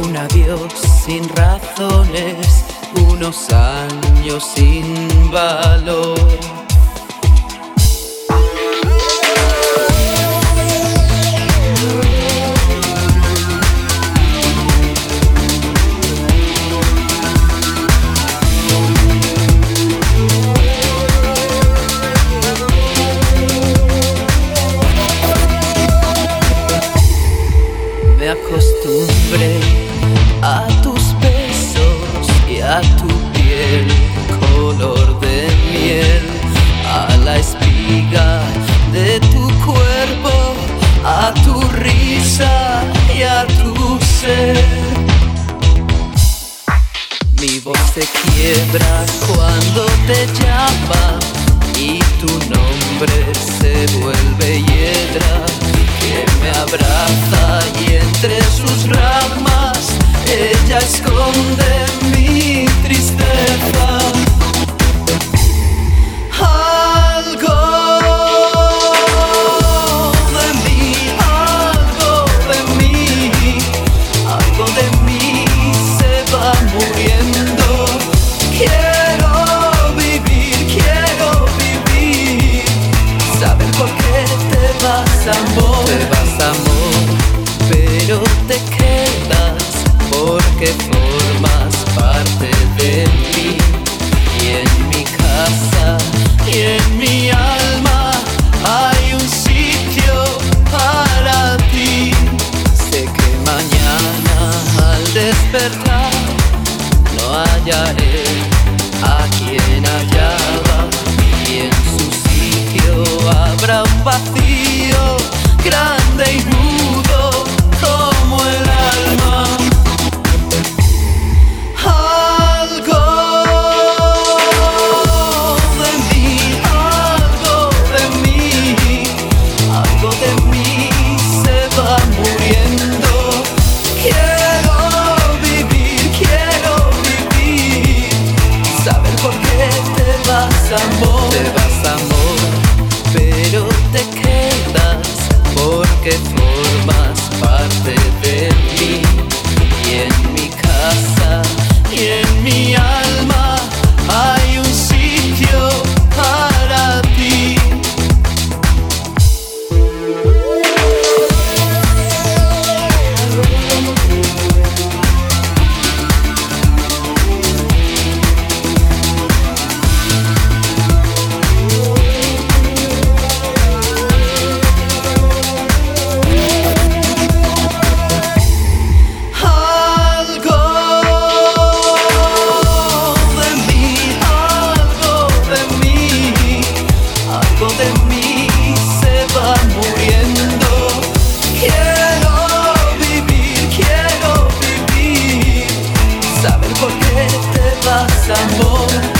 Un adiós sin razones, unos años sin valor. Voz se quiebra cuando te llama y tu nombre se vuelve hiedra que me abraza y entre sus ramas ella esconde que formas parte de mí y en mi casa y en mi alma hay un sitio para ti. Sé que mañana al despertar no hallaré a quien saber por qué te vas amor, te vas amor, pero te quedas porque за собой